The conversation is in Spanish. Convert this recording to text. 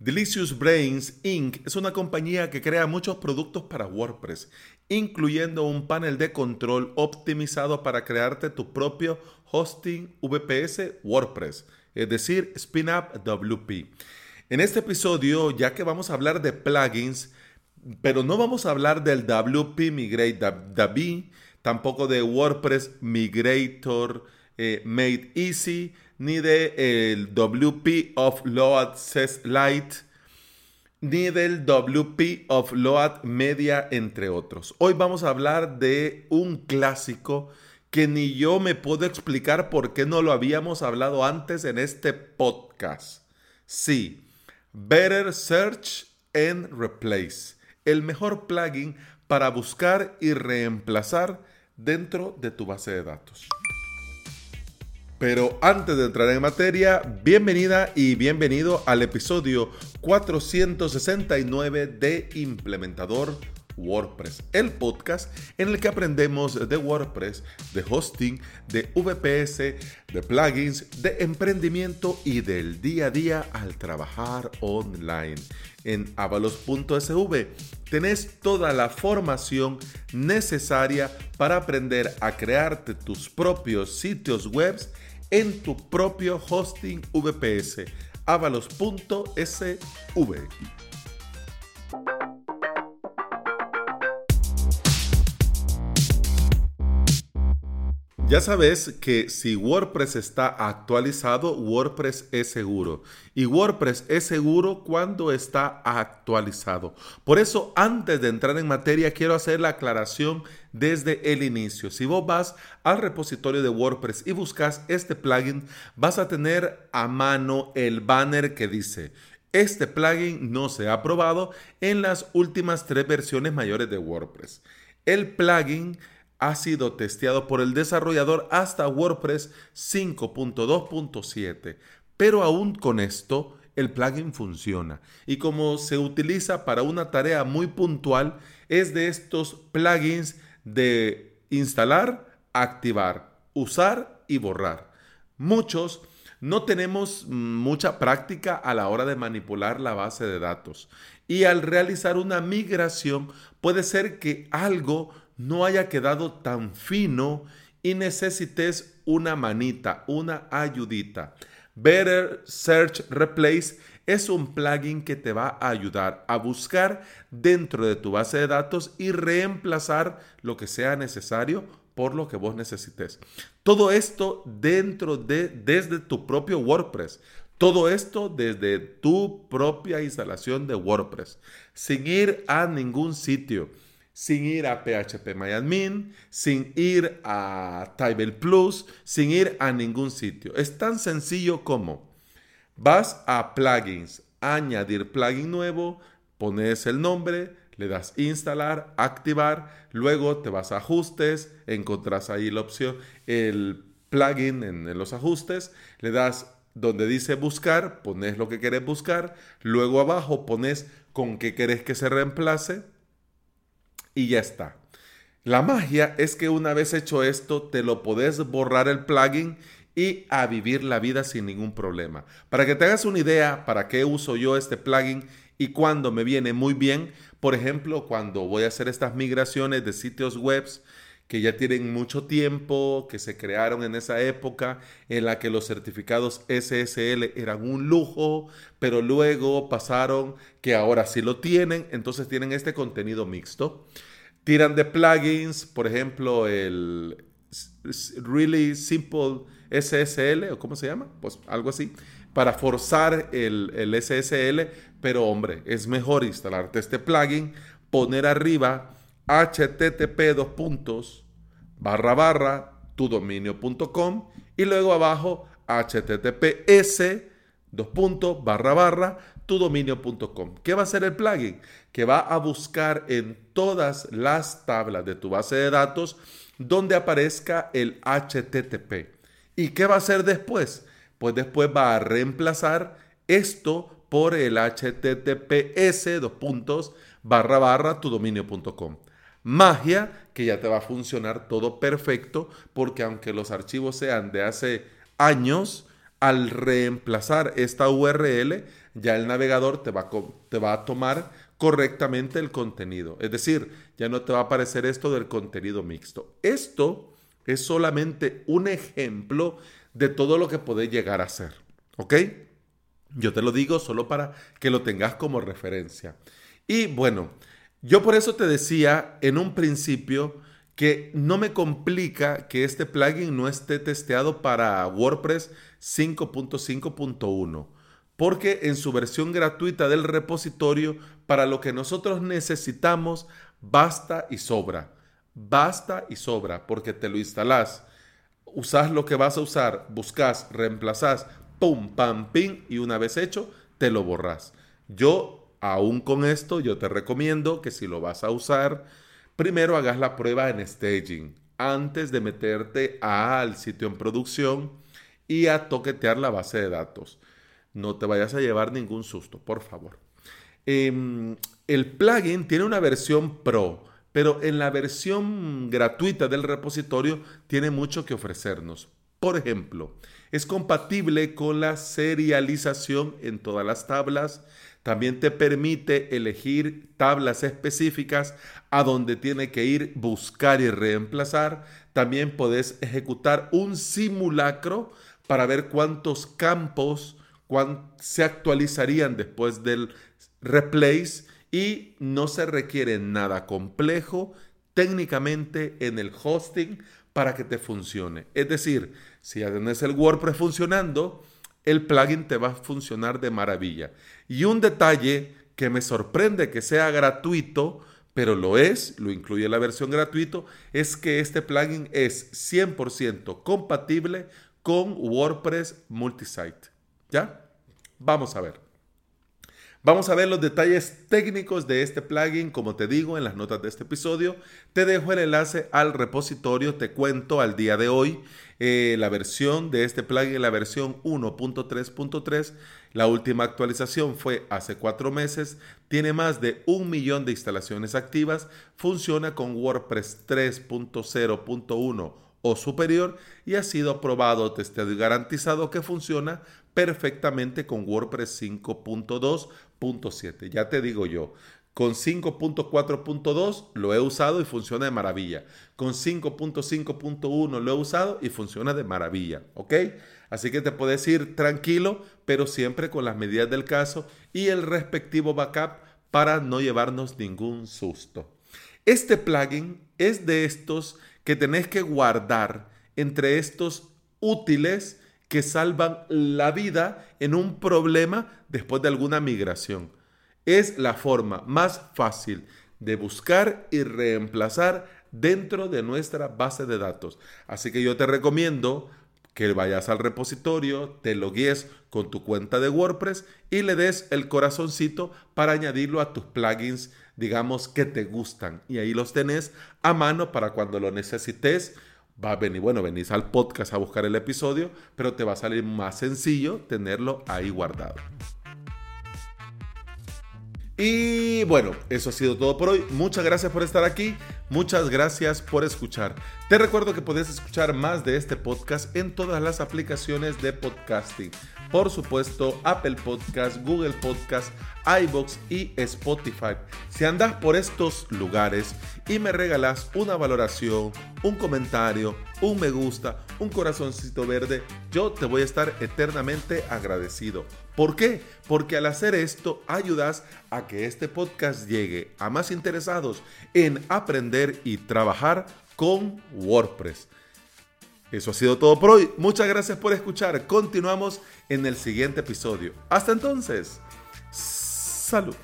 Delicious Brains Inc. es una compañía que crea muchos productos para WordPress, incluyendo un panel de control optimizado para crearte tu propio hosting VPS WordPress, es decir, SpinUp WP. En este episodio, ya que vamos a hablar de plugins, pero no vamos a hablar del WP Migrate DB, tampoco de WordPress Migrator eh, Made Easy, ni de el WP of Load Access Lite, ni del WP of Load Media, entre otros. Hoy vamos a hablar de un clásico que ni yo me puedo explicar por qué no lo habíamos hablado antes en este podcast. Sí, Better Search and Replace, el mejor plugin para buscar y reemplazar dentro de tu base de datos. Pero antes de entrar en materia, bienvenida y bienvenido al episodio 469 de Implementador WordPress, el podcast en el que aprendemos de WordPress, de hosting, de VPS, de plugins, de emprendimiento y del día a día al trabajar online. En avalos.sv tenés toda la formación necesaria para aprender a crearte tus propios sitios web en tu propio hosting VPS, avalos.sv. Ya sabes que si WordPress está actualizado, WordPress es seguro. Y WordPress es seguro cuando está actualizado. Por eso, antes de entrar en materia, quiero hacer la aclaración desde el inicio. Si vos vas al repositorio de WordPress y buscas este plugin, vas a tener a mano el banner que dice este plugin no se ha probado en las últimas tres versiones mayores de WordPress. El plugin ha sido testeado por el desarrollador hasta WordPress 5.2.7, pero aún con esto el plugin funciona. Y como se utiliza para una tarea muy puntual es de estos plugins de instalar, activar, usar y borrar. Muchos no tenemos mucha práctica a la hora de manipular la base de datos. Y al realizar una migración puede ser que algo no haya quedado tan fino y necesites una manita, una ayudita. Better Search Replace es un plugin que te va a ayudar a buscar dentro de tu base de datos y reemplazar lo que sea necesario por lo que vos necesites. Todo esto dentro de desde tu propio WordPress. Todo esto desde tu propia instalación de WordPress, sin ir a ningún sitio sin ir a PHP sin ir a Tibel Plus, sin ir a ningún sitio. Es tan sencillo como vas a plugins, añadir plugin nuevo, pones el nombre, le das instalar, activar, luego te vas a ajustes, encontrás ahí la opción, el plugin en, en los ajustes, le das donde dice buscar, pones lo que querés buscar, luego abajo pones con qué querés que se reemplace, y ya está. La magia es que una vez hecho esto, te lo podés borrar el plugin y a vivir la vida sin ningún problema. Para que te hagas una idea para qué uso yo este plugin y cuando me viene muy bien, por ejemplo, cuando voy a hacer estas migraciones de sitios web que ya tienen mucho tiempo, que se crearon en esa época en la que los certificados SSL eran un lujo, pero luego pasaron que ahora sí lo tienen, entonces tienen este contenido mixto. Tiran de plugins, por ejemplo, el Really Simple SSL, o cómo se llama, pues algo así, para forzar el, el SSL, pero hombre, es mejor instalarte este plugin, poner arriba http dos puntos barra barra tudominio.com y luego abajo https dos puntos barra barra tudominio.com. ¿Qué va a hacer el plugin? Que va a buscar en todas las tablas de tu base de datos donde aparezca el HTTP. ¿Y qué va a hacer después? Pues después va a reemplazar esto por el https dos puntos barra barra tudominio.com magia que ya te va a funcionar todo perfecto porque aunque los archivos sean de hace años, al reemplazar esta URL ya el navegador te va, a, te va a tomar correctamente el contenido. Es decir, ya no te va a aparecer esto del contenido mixto. Esto es solamente un ejemplo de todo lo que puede llegar a ser. ¿Ok? Yo te lo digo solo para que lo tengas como referencia. Y bueno, yo por eso te decía en un principio que no me complica que este plugin no esté testeado para WordPress 5.5.1, porque en su versión gratuita del repositorio, para lo que nosotros necesitamos, basta y sobra. Basta y sobra, porque te lo instalás, usás lo que vas a usar, buscas, reemplazás, pum, pam, pim, y una vez hecho, te lo borras. Yo, aún con esto, yo te recomiendo que si lo vas a usar, primero hagas la prueba en staging antes de meterte al sitio en producción y a toquetear la base de datos. No te vayas a llevar ningún susto, por favor. Em, el plugin tiene una versión pro, pero en la versión gratuita del repositorio tiene mucho que ofrecernos. Por ejemplo, es compatible con la serialización en todas las tablas, también te permite elegir tablas específicas a donde tiene que ir, buscar y reemplazar. También puedes ejecutar un simulacro para ver cuántos campos se actualizarían después del replace y no se requiere nada complejo técnicamente en el hosting para que te funcione. Es decir, si ya tienes el WordPress funcionando, el plugin te va a funcionar de maravilla. Y un detalle que me sorprende que sea gratuito, pero lo es, lo incluye la versión gratuito, es que este plugin es 100% compatible con WordPress Multisite. ¿Ya? Vamos a ver. Vamos a ver los detalles técnicos de este plugin, como te digo en las notas de este episodio. Te dejo el enlace al repositorio, te cuento al día de hoy eh, la versión de este plugin, la versión 1.3.3. La última actualización fue hace cuatro meses, tiene más de un millón de instalaciones activas, funciona con WordPress 3.0.1 o superior y ha sido aprobado, testeado y garantizado que funciona perfectamente con WordPress 5.2.7. Ya te digo yo, con 5.4.2 lo he usado y funciona de maravilla. Con 5.5.1 lo he usado y funciona de maravilla. ¿Ok? Así que te puedes ir tranquilo, pero siempre con las medidas del caso y el respectivo backup para no llevarnos ningún susto. Este plugin es de estos que tenés que guardar entre estos útiles que salvan la vida en un problema después de alguna migración. Es la forma más fácil de buscar y reemplazar dentro de nuestra base de datos. Así que yo te recomiendo que vayas al repositorio, te logues con tu cuenta de WordPress y le des el corazoncito para añadirlo a tus plugins, digamos, que te gustan. Y ahí los tenés a mano para cuando lo necesites va a venir, bueno, venís al podcast a buscar el episodio, pero te va a salir más sencillo tenerlo ahí guardado. Y bueno, eso ha sido todo por hoy. Muchas gracias por estar aquí. Muchas gracias por escuchar. Te recuerdo que puedes escuchar más de este podcast en todas las aplicaciones de podcasting. Por supuesto, Apple Podcast, Google Podcast, iBox y Spotify. Si andas por estos lugares y me regalas una valoración, un comentario, un me gusta, un corazoncito verde, yo te voy a estar eternamente agradecido. ¿Por qué? Porque al hacer esto ayudas a que este podcast llegue a más interesados en aprender y trabajar con WordPress. Eso ha sido todo por hoy. Muchas gracias por escuchar. Continuamos en el siguiente episodio. Hasta entonces. Salud.